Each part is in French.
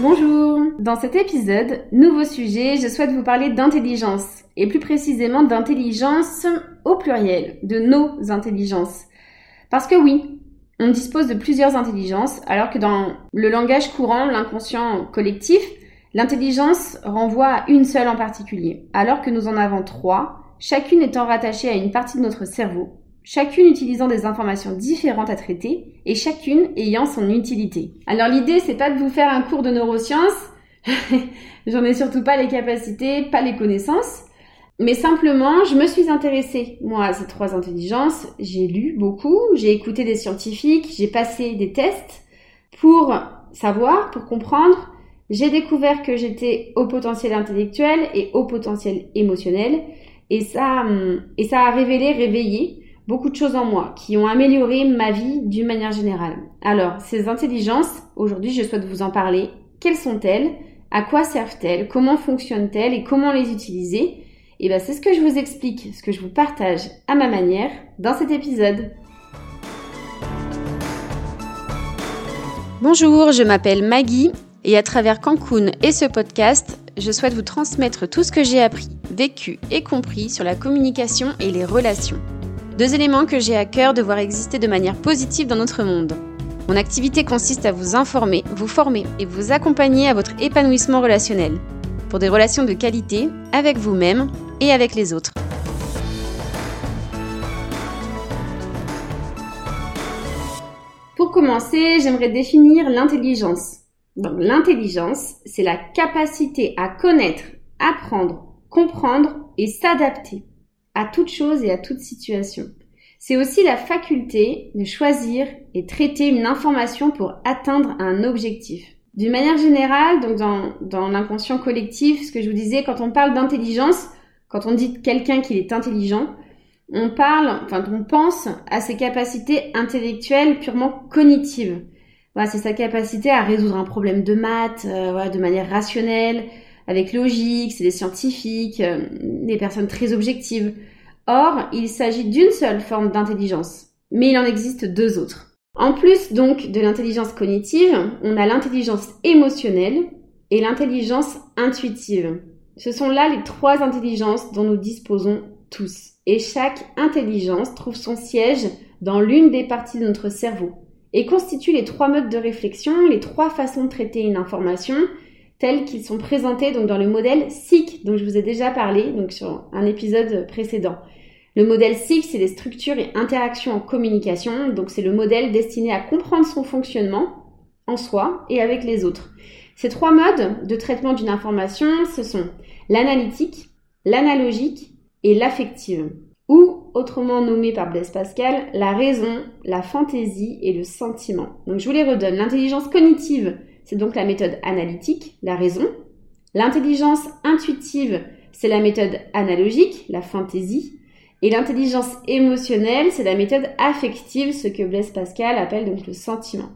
Bonjour Dans cet épisode, nouveau sujet, je souhaite vous parler d'intelligence, et plus précisément d'intelligence au pluriel, de nos intelligences. Parce que oui, on dispose de plusieurs intelligences, alors que dans le langage courant, l'inconscient collectif, l'intelligence renvoie à une seule en particulier, alors que nous en avons trois, chacune étant rattachée à une partie de notre cerveau, chacune utilisant des informations différentes à traiter et chacune ayant son utilité. Alors l'idée, c'est pas de vous faire un cours de neurosciences, j'en ai surtout pas les capacités, pas les connaissances, mais simplement, je me suis intéressée, moi, à ces trois intelligences. J'ai lu beaucoup, j'ai écouté des scientifiques, j'ai passé des tests pour savoir, pour comprendre. J'ai découvert que j'étais au potentiel intellectuel et au potentiel émotionnel. Et ça, et ça a révélé, réveillé beaucoup de choses en moi qui ont amélioré ma vie d'une manière générale. Alors, ces intelligences, aujourd'hui, je souhaite vous en parler. Quelles sont-elles? À quoi servent-elles? Comment fonctionnent-elles? Et comment les utiliser? Et bien c'est ce que je vous explique, ce que je vous partage à ma manière dans cet épisode. Bonjour, je m'appelle Maggie et à travers Cancun et ce podcast, je souhaite vous transmettre tout ce que j'ai appris, vécu et compris sur la communication et les relations. Deux éléments que j'ai à cœur de voir exister de manière positive dans notre monde. Mon activité consiste à vous informer, vous former et vous accompagner à votre épanouissement relationnel pour des relations de qualité avec vous-même et avec les autres. Pour commencer, j'aimerais définir l'intelligence. L'intelligence, c'est la capacité à connaître, apprendre, comprendre et s'adapter à toute chose et à toute situation. C'est aussi la faculté de choisir et traiter une information pour atteindre un objectif. D'une manière générale, donc dans, dans l'inconscient collectif, ce que je vous disais, quand on parle d'intelligence, quand on dit quelqu'un qu'il est intelligent, on parle, enfin, on pense à ses capacités intellectuelles purement cognitives. Voilà, c'est sa capacité à résoudre un problème de maths, euh, voilà, de manière rationnelle, avec logique, c'est des scientifiques, euh, des personnes très objectives. Or, il s'agit d'une seule forme d'intelligence, mais il en existe deux autres. En plus donc de l'intelligence cognitive, on a l'intelligence émotionnelle et l'intelligence intuitive. Ce sont là les trois intelligences dont nous disposons tous. Et chaque intelligence trouve son siège dans l'une des parties de notre cerveau et constitue les trois modes de réflexion, les trois façons de traiter une information telles qu'ils sont présentés donc dans le modèle SIC dont je vous ai déjà parlé donc sur un épisode précédent. Le modèle SIC, c'est les structures et interactions en communication, donc c'est le modèle destiné à comprendre son fonctionnement en soi et avec les autres. Ces trois modes de traitement d'une information, ce sont l'analytique, l'analogique et l'affective, ou autrement nommé par Blaise Pascal, la raison, la fantaisie et le sentiment. Donc je vous les redonne. L'intelligence cognitive, c'est donc la méthode analytique, la raison. L'intelligence intuitive, c'est la méthode analogique, la fantaisie. Et l'intelligence émotionnelle, c'est la méthode affective, ce que Blaise Pascal appelle donc le sentiment.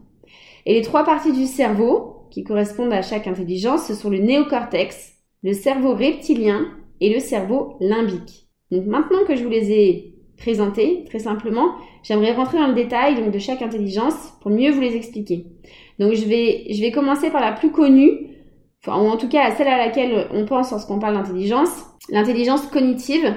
Et les trois parties du cerveau, qui correspondent à chaque intelligence, ce sont le néocortex, le cerveau reptilien et le cerveau limbique. Donc maintenant que je vous les ai présentés, très simplement, j'aimerais rentrer dans le détail donc, de chaque intelligence pour mieux vous les expliquer. Donc je vais, je vais commencer par la plus connue, ou en tout cas celle à laquelle on pense lorsqu'on parle d'intelligence, l'intelligence cognitive.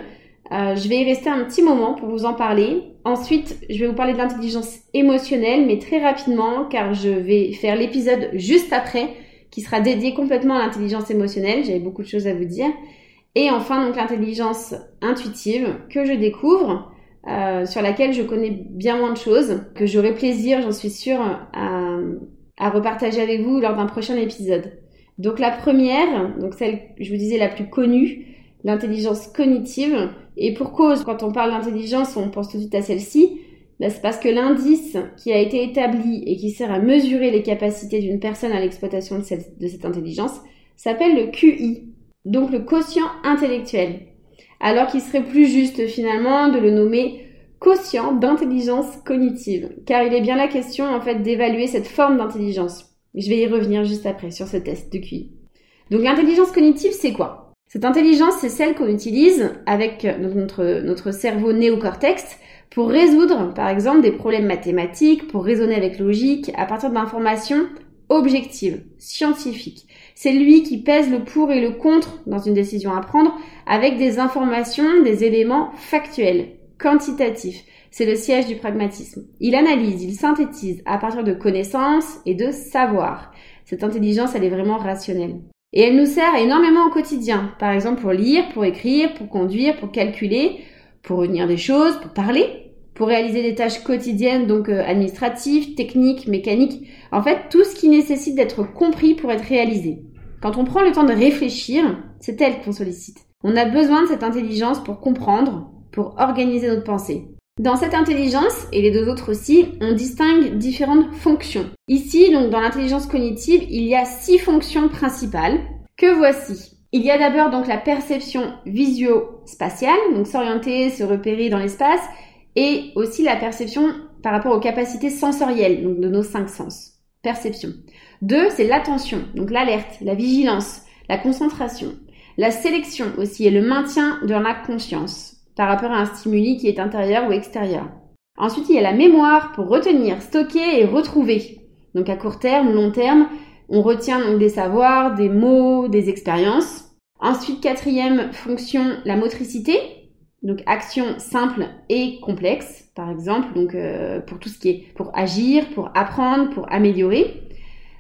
Euh, je vais y rester un petit moment pour vous en parler. Ensuite, je vais vous parler de l'intelligence émotionnelle, mais très rapidement, car je vais faire l'épisode juste après, qui sera dédié complètement à l'intelligence émotionnelle. J'avais beaucoup de choses à vous dire. Et enfin, donc l'intelligence intuitive que je découvre, euh, sur laquelle je connais bien moins de choses, que j'aurai plaisir, j'en suis sûre, à, à repartager avec vous lors d'un prochain épisode. Donc la première, donc celle, je vous disais, la plus connue, l'intelligence cognitive. Et pour cause, quand on parle d'intelligence, on pense tout de suite à celle-ci. Ben, c'est parce que l'indice qui a été établi et qui sert à mesurer les capacités d'une personne à l'exploitation de de cette intelligence s'appelle le QI, donc le quotient intellectuel. Alors qu'il serait plus juste finalement de le nommer quotient d'intelligence cognitive, car il est bien la question en fait d'évaluer cette forme d'intelligence. Je vais y revenir juste après sur ce test de QI. Donc l'intelligence cognitive, c'est quoi? Cette intelligence, c'est celle qu'on utilise avec notre, notre cerveau néocortex pour résoudre, par exemple, des problèmes mathématiques, pour raisonner avec logique, à partir d'informations objective, scientifique. C'est lui qui pèse le pour et le contre dans une décision à prendre avec des informations, des éléments factuels, quantitatifs. C'est le siège du pragmatisme. Il analyse, il synthétise à partir de connaissances et de savoir. Cette intelligence, elle est vraiment rationnelle. Et elle nous sert énormément au quotidien. Par exemple, pour lire, pour écrire, pour conduire, pour calculer, pour retenir des choses, pour parler, pour réaliser des tâches quotidiennes, donc euh, administratives, techniques, mécaniques. En fait, tout ce qui nécessite d'être compris pour être réalisé. Quand on prend le temps de réfléchir, c'est elle qu'on sollicite. On a besoin de cette intelligence pour comprendre, pour organiser notre pensée. Dans cette intelligence, et les deux autres aussi, on distingue différentes fonctions. Ici, donc dans l'intelligence cognitive, il y a six fonctions principales que voici. Il y a d'abord donc la perception visio-spatiale, donc s'orienter, se repérer dans l'espace, et aussi la perception par rapport aux capacités sensorielles, donc de nos cinq sens. Perception. Deux, c'est l'attention, donc l'alerte, la vigilance, la concentration, la sélection aussi et le maintien de la conscience par rapport à un stimuli qui est intérieur ou extérieur. Ensuite, il y a la mémoire pour retenir, stocker et retrouver. Donc à court terme, long terme, on retient donc des savoirs, des mots, des expériences. Ensuite, quatrième fonction, la motricité. Donc action simple et complexe, par exemple, donc euh, pour tout ce qui est pour agir, pour apprendre, pour améliorer.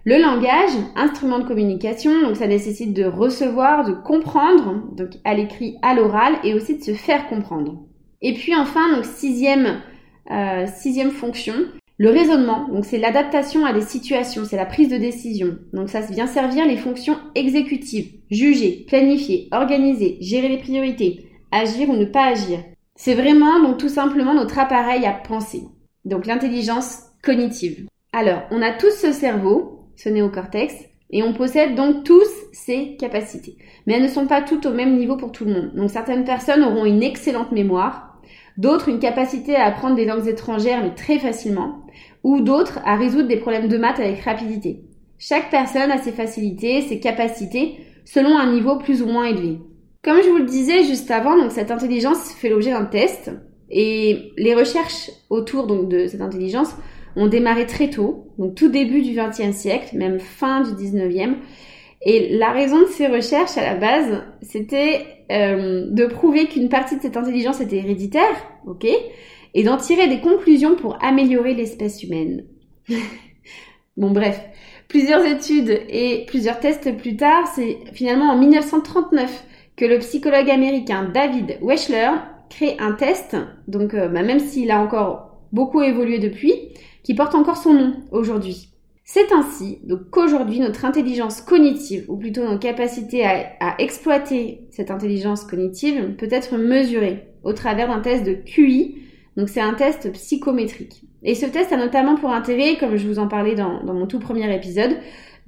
Le langage, instrument de communication, donc ça nécessite de recevoir, de comprendre, donc à l'écrit, à l'oral, et aussi de se faire comprendre. Et puis enfin, donc sixième, euh, sixième fonction, le raisonnement, donc c'est l'adaptation à des situations, c'est la prise de décision. Donc ça vient servir les fonctions exécutives, juger, planifier, organiser, gérer les priorités, agir ou ne pas agir. C'est vraiment donc tout simplement notre appareil à penser. Donc l'intelligence cognitive. Alors, on a tous ce cerveau, ce néocortex, et on possède donc tous ces capacités. Mais elles ne sont pas toutes au même niveau pour tout le monde. Donc certaines personnes auront une excellente mémoire, d'autres une capacité à apprendre des langues étrangères mais très facilement, ou d'autres à résoudre des problèmes de maths avec rapidité. Chaque personne a ses facilités, ses capacités, selon un niveau plus ou moins élevé. Comme je vous le disais juste avant, donc cette intelligence fait l'objet d'un test, et les recherches autour donc de cette intelligence ont démarré très tôt, donc tout début du XXe siècle, même fin du XIXe. Et la raison de ces recherches à la base, c'était euh, de prouver qu'une partie de cette intelligence était héréditaire, ok, et d'en tirer des conclusions pour améliorer l'espèce humaine. bon bref, plusieurs études et plusieurs tests plus tard, c'est finalement en 1939 que le psychologue américain David Wechsler crée un test, donc euh, bah, même s'il a encore beaucoup évolué depuis, qui porte encore son nom aujourd'hui. C'est ainsi qu'aujourd'hui notre intelligence cognitive, ou plutôt nos capacités à, exploiter cette intelligence cognitive, peut être mesurée au travers d'un test de QI. Donc c'est un test psychométrique. Et ce test a notamment pour intérêt, comme je vous en parlais dans, mon tout premier épisode,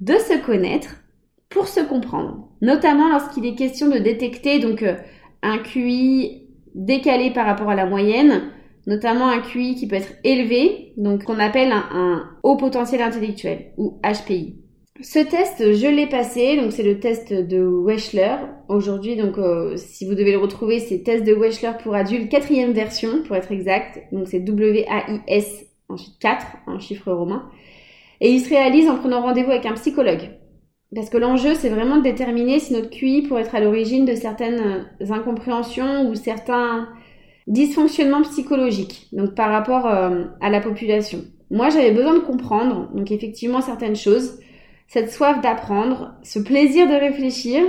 de se connaître pour se comprendre. Notamment lorsqu'il est question de détecter donc euh, un QI décalé par rapport à la moyenne, notamment un QI qui peut être élevé, donc qu'on appelle un, haut potentiel intellectuel ou HPI. Ce test, je l'ai passé, donc c'est le test de Wechsler. Aujourd'hui, donc euh, si vous devez le retrouver, c'est test de Wechsler pour adultes, quatrième version pour être exact. Donc c'est W-A-I-S, ensuite 4 en chiffre romain. Et il se réalise en prenant rendez-vous avec un psychologue. Parce que l'enjeu, c'est vraiment de déterminer si notre QI pourrait être à l'origine de certaines incompréhensions ou certains Dysfonctionnement psychologique, donc par rapport euh, à la population. Moi, j'avais besoin de comprendre, donc effectivement, certaines choses, cette soif d'apprendre, ce plaisir de réfléchir,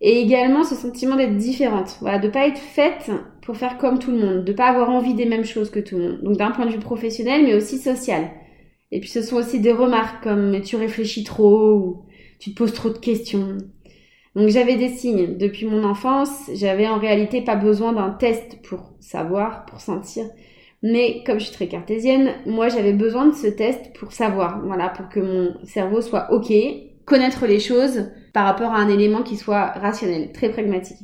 et également ce sentiment d'être différente. Voilà, de pas être faite pour faire comme tout le monde, de pas avoir envie des mêmes choses que tout le monde. Donc d'un point de vue professionnel, mais aussi social. Et puis ce sont aussi des remarques comme tu réfléchis trop, tu te poses trop de questions. Donc j'avais des signes depuis mon enfance. J'avais en réalité pas besoin d'un test pour savoir, pour sentir. Mais comme je suis très cartésienne, moi j'avais besoin de ce test pour savoir, voilà, pour que mon cerveau soit ok, connaître les choses par rapport à un élément qui soit rationnel, très pragmatique.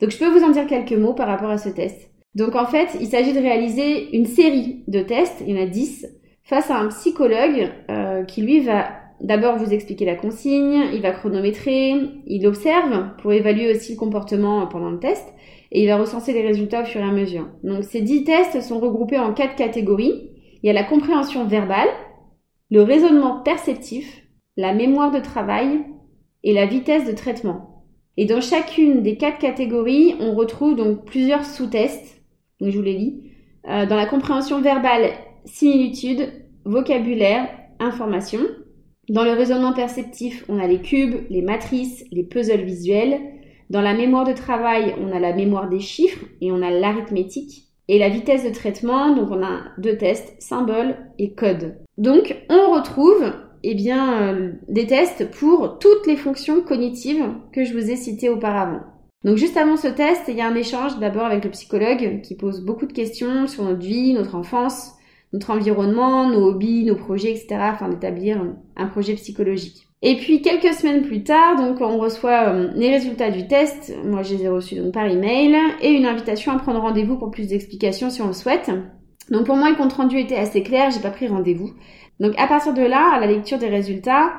Donc je peux vous en dire quelques mots par rapport à ce test. Donc en fait, il s'agit de réaliser une série de tests, il y en a 10, face à un psychologue euh, qui lui va d'abord vous expliquer la consigne, il va chronométrer, il observe pour évaluer aussi le comportement pendant le test et il va recenser les résultats au fur et à mesure. Donc ces 10 tests sont regroupés en quatre catégories. Il y a la compréhension verbale, le raisonnement perceptif, la mémoire de travail et la vitesse de traitement. Et dans chacune des quatre catégories, on retrouve donc plusieurs sous-tests. Donc je vous les lis. Euh, dans la compréhension verbale, similitude, vocabulaire, information. Dans le raisonnement perceptif, on a les cubes, les matrices, les puzzles visuels. Dans la mémoire de travail, on a la mémoire des chiffres et on a l'arithmétique. Et la vitesse de traitement, donc on a deux tests, symbole et code. Donc on retrouve eh bien, euh, des tests pour toutes les fonctions cognitives que je vous ai citées auparavant. Donc juste avant ce test, il y a un échange d'abord avec le psychologue qui pose beaucoup de questions sur notre vie, notre enfance, notre environnement, nos hobbies, nos projets, etc. afin d'établir un projet psychologique. Et puis quelques semaines plus tard, donc on reçoit euh, les résultats du test. Moi, je les ai reçus donc par email et une invitation à prendre rendez-vous pour plus d'explications si on le souhaite. Donc pour moi, le compte rendu était assez clair. J'ai pas pris rendez-vous. Donc à partir de là, à la lecture des résultats,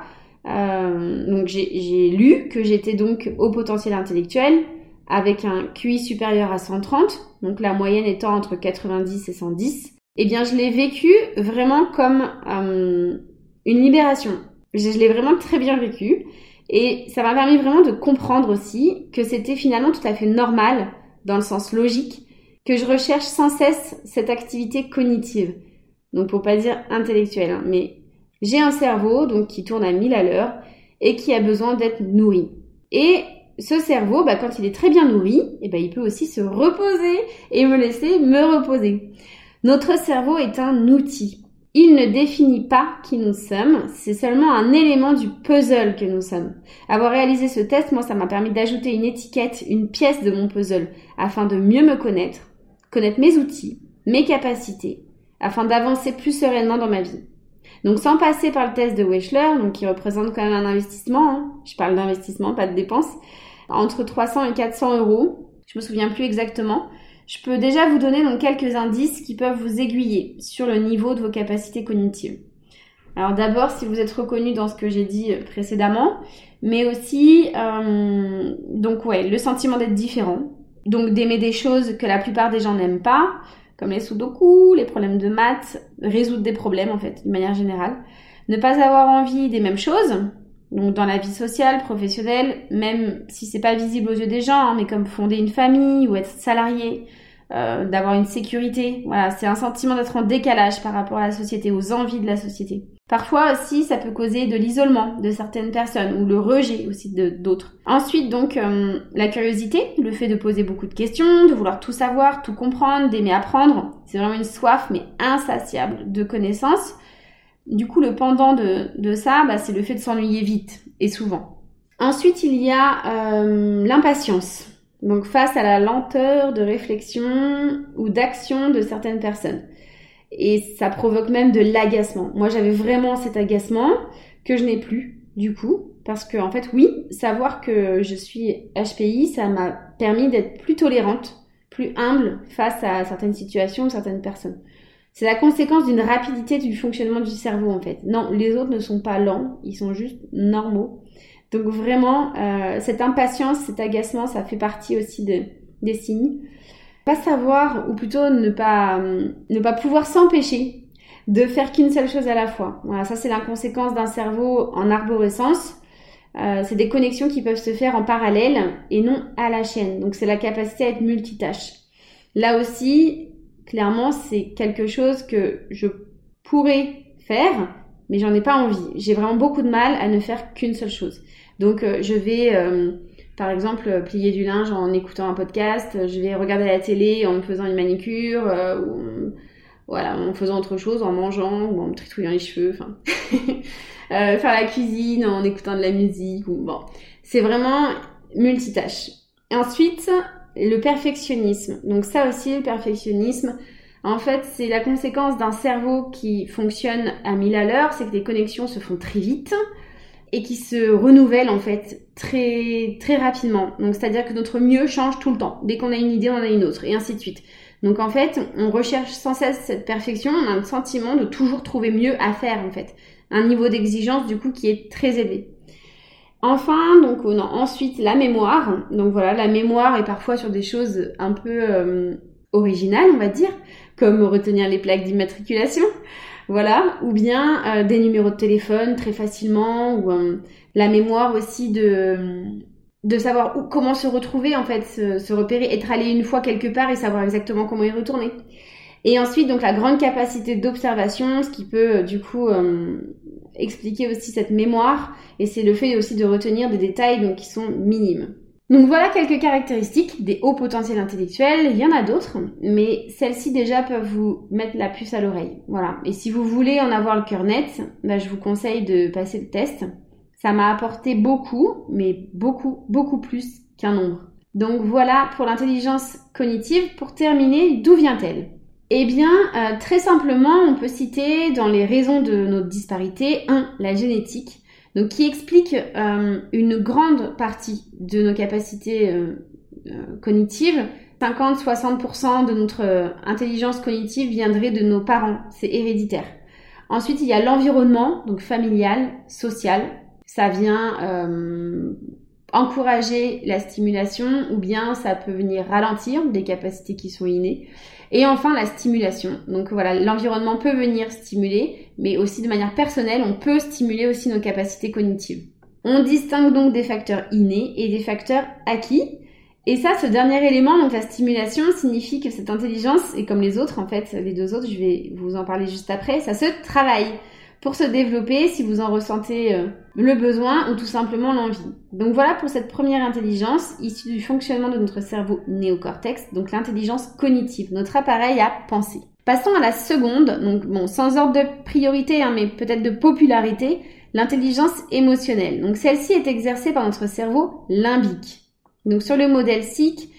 euh, donc j'ai lu que j'étais donc au potentiel intellectuel avec un QI supérieur à 130, donc la moyenne étant entre 90 et 110. Eh bien, je l'ai vécu vraiment comme euh, une libération. Je, l'ai vraiment très bien vécu et ça m'a permis vraiment de comprendre aussi que c'était finalement tout à fait normal, dans le sens logique, que je recherche sans cesse cette activité cognitive. Donc pour pas dire intellectuelle, hein, mais j'ai un cerveau donc qui tourne à 1000 à l'heure et qui a besoin d'être nourri. Et ce cerveau, bah, quand il est très bien nourri, eh ben, il peut aussi se reposer et me laisser me reposer. Notre cerveau est un outil. Il ne définit pas qui nous sommes, c'est seulement un élément du puzzle que nous sommes. Avoir réalisé ce test, moi, ça m'a permis d'ajouter une étiquette, une pièce de mon puzzle, afin de mieux me connaître, connaître mes outils, mes capacités, afin d'avancer plus sereinement dans ma vie. Donc sans passer par le test de Wechsler, donc qui représente quand même un investissement, hein, je parle d'investissement, pas de dépenses, entre 300 et 400 euros, je me souviens plus exactement, je peux déjà vous donner donc quelques indices qui peuvent vous aiguiller sur le niveau de vos capacités cognitives. Alors d'abord, si vous êtes reconnu dans ce que j'ai dit précédemment, mais aussi euh, donc ouais, le sentiment d'être différent, donc d'aimer des choses que la plupart des gens n'aiment pas, comme les sudoku, les problèmes de maths, résoudre des problèmes en fait, de manière générale. Ne pas avoir envie des mêmes choses, donc dans la vie sociale, professionnelle, même si c'est pas visible aux yeux des gens, hein, mais comme fonder une famille ou être salarié, euh, d'avoir une sécurité. Voilà, c'est un sentiment d'être en décalage par rapport à la société, aux envies de la société. Parfois aussi, ça peut causer de l'isolement de certaines personnes ou le rejet aussi de d'autres. Ensuite, donc, euh, la curiosité, le fait de poser beaucoup de questions, de vouloir tout savoir, tout comprendre, d'aimer apprendre. C'est vraiment une soif, mais insatiable de connaissances. Du coup, le pendant de, de ça, bah, c'est le fait de s'ennuyer vite et souvent. Ensuite, il y a euh, l'impatience. Donc face à la lenteur de réflexion ou d'action de certaines personnes. Et ça provoque même de l'agacement. Moi j'avais vraiment cet agacement que je n'ai plus du coup. Parce que en fait oui, savoir que je suis HPI, ça m'a permis d'être plus tolérante, plus humble face à certaines situations, certaines personnes. C'est la conséquence d'une rapidité du fonctionnement du cerveau en fait. Non, les autres ne sont pas lents, ils sont juste normaux. Donc vraiment, euh, cette impatience, cet agacement, ça fait partie aussi de, des signes. Pas savoir, ou plutôt ne pas, ne pas pouvoir s'empêcher de faire qu'une seule chose à la fois. Voilà, ça c'est la conséquence d'un cerveau en arborescence. Euh, c'est des connexions qui peuvent se faire en parallèle et non à la chaîne. Donc c'est la capacité à être multitâche. Là aussi, clairement, c'est quelque chose que je pourrais faire, mais j'en ai pas envie. J'ai vraiment beaucoup de mal à ne faire qu'une seule chose. Donc euh, je vais euh, par exemple plier du linge en écoutant un podcast, je vais regarder la télé en me faisant une manicure euh, ou en faisant autre chose, en mangeant ou en me tritouillant les cheveux, faire la cuisine en écoutant de la musique bon, c'est vraiment multitâche. Ensuite, le perfectionnisme. Donc ça aussi, le perfectionnisme, en fait, c'est la conséquence d'un cerveau qui fonctionne à 1000 à l'heure, c'est que les connexions se font très vite et qui se renouvelle en fait très très rapidement. Donc c'est-à-dire que notre mieux change tout le temps. Dès qu'on a une idée, on en a une autre et ainsi de suite. Donc en fait, on recherche sans cesse cette perfection, on a le sentiment de toujours trouver mieux à faire en fait. Un niveau d'exigence du coup qui est très élevé. Enfin, donc on a ensuite la mémoire. Donc voilà, la mémoire est parfois sur des choses un peu euh, originales, on va dire, comme retenir les plaques d'immatriculation. Voilà, ou bien euh, des numéros de téléphone très facilement, ou euh, la mémoire aussi de de savoir où, comment se retrouver en fait, se, repérer, être allé une fois quelque part et savoir exactement comment y retourner. Et ensuite donc la grande capacité d'observation, ce qui peut euh, du coup expliquer aussi cette mémoire, et c'est le fait aussi de retenir des détails donc qui sont minimes. Donc voilà quelques caractéristiques des hauts potentiels intellectuels. Il y en a d'autres, mais celles-ci déjà peuvent vous mettre la puce à l'oreille. Voilà. Et si vous voulez en avoir le cœur net, bah, je vous conseille de passer le test. Ça m'a apporté beaucoup, mais beaucoup, beaucoup plus qu'un nombre. Donc voilà pour l'intelligence cognitive. Pour terminer, d'où vient-elle? Eh bien, euh, très simplement, on peut citer dans les raisons de notre disparité, 1. La génétique donc qui explique euh, une grande partie de nos capacités euh, euh, cognitives. 50-60% de notre intelligence cognitive viendrait de nos parents, c'est héréditaire. Ensuite, il y a l'environnement, donc familial, social. Ça vient encourager la stimulation ou bien ça peut venir ralentir des capacités qui sont innées. Et enfin, la stimulation. Donc voilà, l'environnement peut venir stimuler, mais aussi de manière personnelle, on peut stimuler aussi nos capacités cognitives. On distingue donc des facteurs innés et des facteurs acquis. Et ça, ce dernier élément, donc la stimulation, signifie que cette intelligence, et comme les autres, en fait, les deux autres, je vais vous en parler juste après, ça se travaille pour se développer si vous en ressentez euh, le besoin ou tout simplement l'envie. Donc voilà pour cette première intelligence issue du fonctionnement de notre cerveau néocortex, donc l'intelligence cognitive, notre appareil à penser. Passons à la seconde, donc bon, sans ordre de priorité, hein, mais peut-être de popularité, l'intelligence émotionnelle. Donc celle-ci est exercée par notre cerveau limbique. Donc sur le modèle SIC,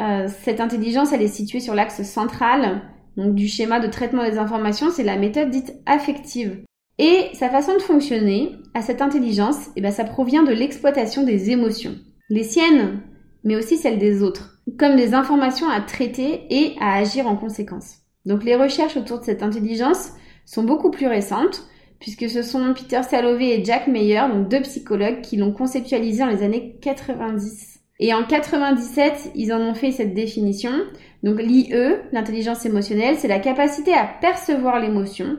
euh, cette intelligence, elle est située sur l'axe central donc du schéma de traitement des informations, c'est la méthode dite affective. Et sa façon de fonctionner, à cette intelligence, eh ben, ça provient de l'exploitation des émotions. Les siennes, mais aussi celles des autres, comme des informations à traiter et à agir en conséquence. Donc les recherches autour de cette intelligence sont beaucoup plus récentes, puisque ce sont Peter Salovey et Jack Meyer, donc deux psychologues, qui l'ont conceptualisé dans les années 90. Et en 97, ils en ont fait cette définition. Donc l'IE, l'intelligence émotionnelle, c'est la capacité à percevoir l'émotion,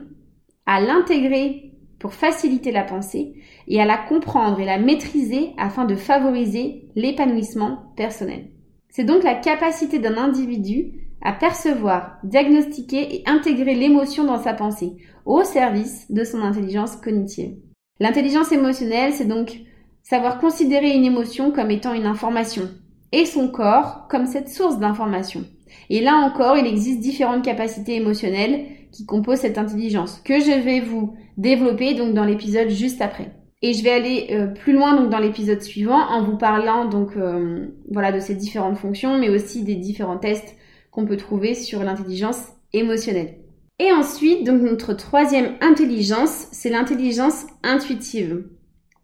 à l'intégrer pour faciliter la pensée et à la comprendre et la maîtriser afin de favoriser l'épanouissement personnel. C'est donc la capacité d'un individu à percevoir, diagnostiquer et intégrer l'émotion dans sa pensée au service de son intelligence cognitive. L'intelligence émotionnelle, c'est donc savoir considérer une émotion comme étant une information et son corps comme cette source d'information. Et là encore, il existe différentes capacités émotionnelles qui composent cette intelligence que je vais vous développer donc dans l'épisode juste après. Et je vais aller euh, plus loin donc dans l'épisode suivant en vous parlant donc euh, voilà de ces différentes fonctions mais aussi des différents tests qu'on peut trouver sur l'intelligence émotionnelle. Et ensuite donc notre troisième intelligence, c'est l'intelligence intuitive.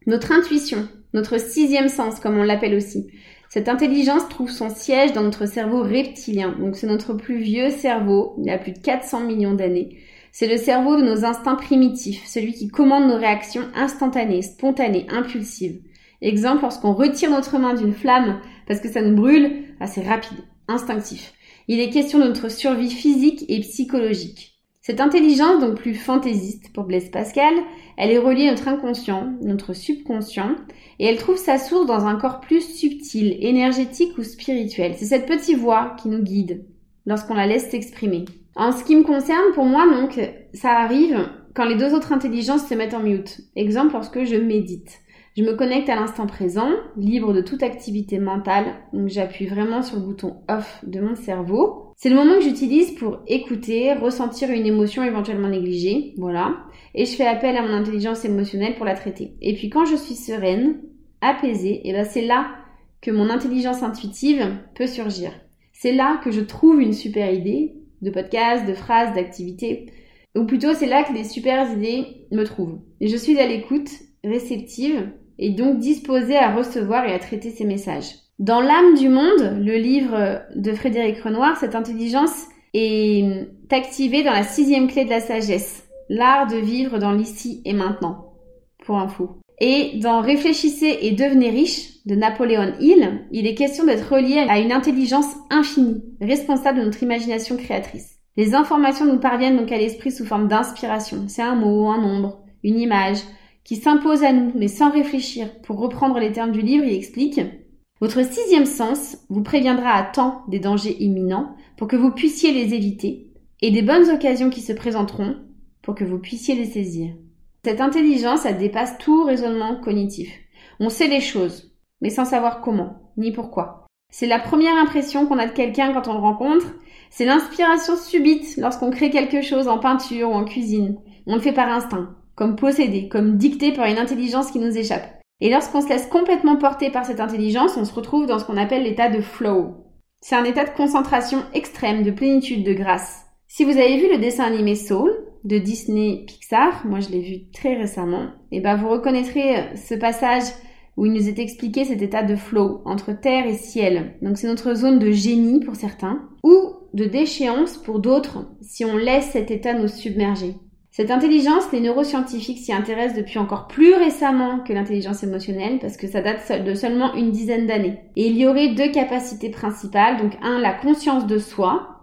Notre intuition, notre sixième sens comme on l'appelle aussi. Cette intelligence trouve son siège dans notre cerveau reptilien. Donc c'est notre plus vieux cerveau, il a plus de 400 millions d'années. C'est le cerveau de nos instincts primitifs, celui qui commande nos réactions instantanées, spontanées, impulsives. Exemple, lorsqu'on retire notre main d'une flamme parce que ça nous brûle, ah, c'est rapide, instinctif. Il est question de notre survie physique et psychologique. Cette intelligence, donc plus fantaisiste pour Blaise Pascal, elle est reliée à notre inconscient, notre subconscient, et elle trouve sa source dans un corps plus subtil, énergétique ou spirituel. C'est cette petite voix qui nous guide lorsqu'on la laisse s'exprimer. En ce qui me concerne, pour moi, donc, ça arrive quand les deux autres intelligences se mettent en mute. Exemple, lorsque je médite. Je me connecte à l'instant présent, libre de toute activité mentale, donc j'appuie vraiment sur le bouton off de mon cerveau c'est le moment que j'utilise pour écouter, ressentir une émotion éventuellement négligée, voilà. Et je fais appel à mon intelligence émotionnelle pour la traiter. Et puis quand je suis sereine, apaisée, et eh ben c'est là que mon intelligence intuitive peut surgir. C'est là que je trouve une super idée de podcast, de phrase, d'activité. Ou plutôt c'est là que les super idées me trouvent. Et je suis à l'écoute, réceptive, et donc disposée à recevoir et à traiter ces messages. Dans l'âme du monde, le livre de Frédéric Renoir, cette intelligence est activée dans la sixième clé de la sagesse, l'art de vivre dans l'ici et maintenant, pour info. Et dans Réfléchissez et devenez riche de Napoléon Hill, il est question d'être relié à une intelligence infinie, responsable de notre imagination créatrice. Les informations nous parviennent donc à l'esprit sous forme d'inspiration. C'est un mot, un nombre, une image qui s'impose à nous, mais sans réfléchir. Pour reprendre les termes du livre, il explique Votre sixième sens vous préviendra à temps des dangers imminents pour que vous puissiez les éviter et des bonnes occasions qui se présenteront pour que vous puissiez les saisir. Cette intelligence, elle dépasse tout raisonnement cognitif. On sait les choses, mais sans savoir comment, ni pourquoi. C'est la première impression qu'on a de quelqu'un quand on le rencontre. C'est l'inspiration subite lorsqu'on crée quelque chose en peinture ou en cuisine. On le fait par instinct, comme possédé, comme dicté par une intelligence qui nous échappe. Et lorsqu'on se laisse complètement porter par cette intelligence, on se retrouve dans ce qu'on appelle l'état de flow. C'est un état de concentration extrême, de plénitude, de grâce. Si vous avez vu le dessin animé Soul de Disney Pixar, moi je l'ai vu très récemment, et ben vous reconnaîtrez ce passage où il nous est expliqué cet état de flow entre terre et ciel. Donc c'est notre zone de génie pour certains, ou de déchéance pour d'autres si on laisse cet état nous submerger. Cette intelligence, les neuroscientifiques s'y intéressent depuis encore plus récemment que l'intelligence émotionnelle parce que ça date de seulement une dizaine d'années. Et il y aurait deux capacités principales. Donc un, la conscience de soi.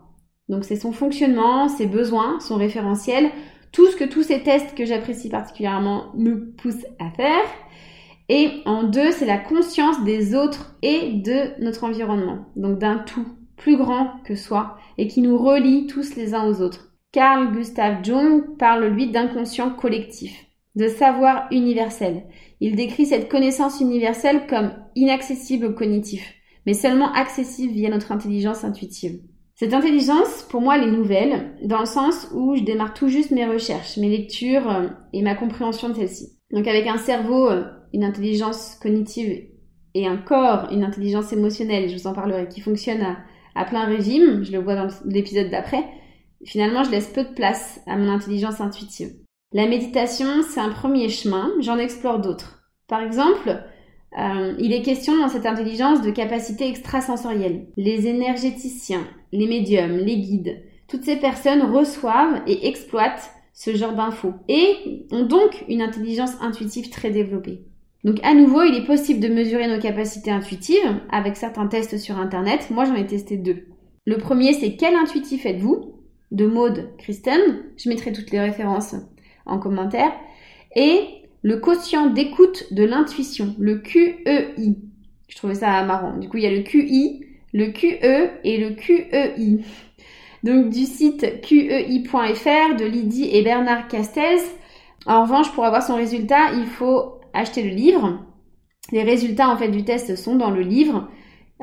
Donc c'est son fonctionnement, ses besoins, son référentiel, tout ce que tous ces tests que j'apprécie particulièrement me poussent à faire. Et en deux, c'est la conscience des autres et de notre environnement, donc d'un tout plus grand que soi et qui nous relie tous les uns aux autres. Carl Gustav Jung parle lui d'inconscient collectif, de savoir universel. Il décrit cette connaissance universelle comme inaccessible au cognitif, mais seulement accessible via notre intelligence intuitive. Cette intelligence, pour moi, elle est nouvelle, dans le sens où je démarre tout juste mes recherches, mes lectures euh, et ma compréhension de celle-ci. Donc avec un cerveau euh, une intelligence cognitive et un corps, une intelligence émotionnelle, je vous en parlerai, qui fonctionne à, plein régime, je le vois dans l'épisode d'après, finalement je laisse peu de place à mon intelligence intuitive. La méditation, c'est un premier chemin, j'en explore d'autres. Par exemple, euh, il est question dans cette intelligence de capacités extrasensorielles. Les énergéticiens, les médiums, les guides, toutes ces personnes reçoivent et exploitent ce genre d'infos et ont donc une intelligence intuitive très développée. Donc à nouveau, il est possible de mesurer nos capacités intuitives avec certains tests sur Internet. Moi, j'en ai testé deux. Le premier, c'est quel intuitif êtes-vous? De Maude Kristen. Je mettrai toutes les références en Et le quotient d'écoute de l'intuition, le QEI. Je trouvais ça marrant. Du coup, il y a le QI, le QE et le QEI. Donc du site QEI.fr de Lydie et Bernard Castells. En revanche, pour avoir son résultat, il faut acheter le livre. Les résultats en fait du test sont dans le livre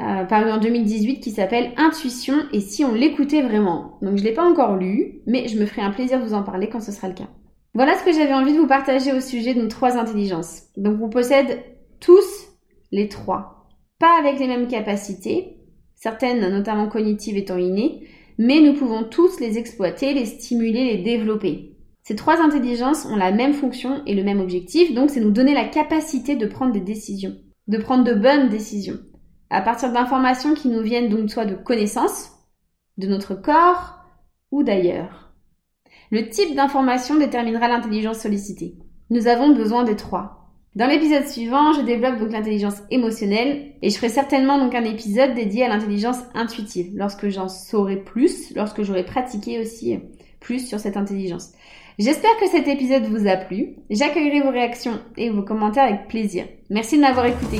euh, paru en 2018 qui s'appelle Intuition et si on l'écoutait vraiment. Donc je l'ai pas encore lu, mais je me ferai un plaisir de vous en parler quand ce sera le cas. Voilà ce que j'avais envie de vous partager au sujet de nos trois intelligences. Donc vous possède tous les trois, pas avec les mêmes capacités, certaines notamment cognitives étant innées, mais nous pouvons tous les exploiter, les stimuler, les développer. Ces trois intelligences ont la même fonction et le même objectif, donc c'est nous donner la capacité de prendre des décisions, de prendre de bonnes décisions, à partir d'informations qui nous viennent donc soit de connaissances, de notre corps ou d'ailleurs. Le type d'information déterminera l'intelligence sollicitée. Nous avons besoin des trois. Dans l'épisode suivant, je développe donc l'intelligence émotionnelle et je ferai certainement donc un épisode dédié à l'intelligence intuitive lorsque j'en saurai plus, lorsque j'aurai pratiqué aussi plus sur cette intelligence. J'espère que cet épisode vous a plu. J'accueillerai vos réactions et vos commentaires avec plaisir. Merci de m'avoir écouté.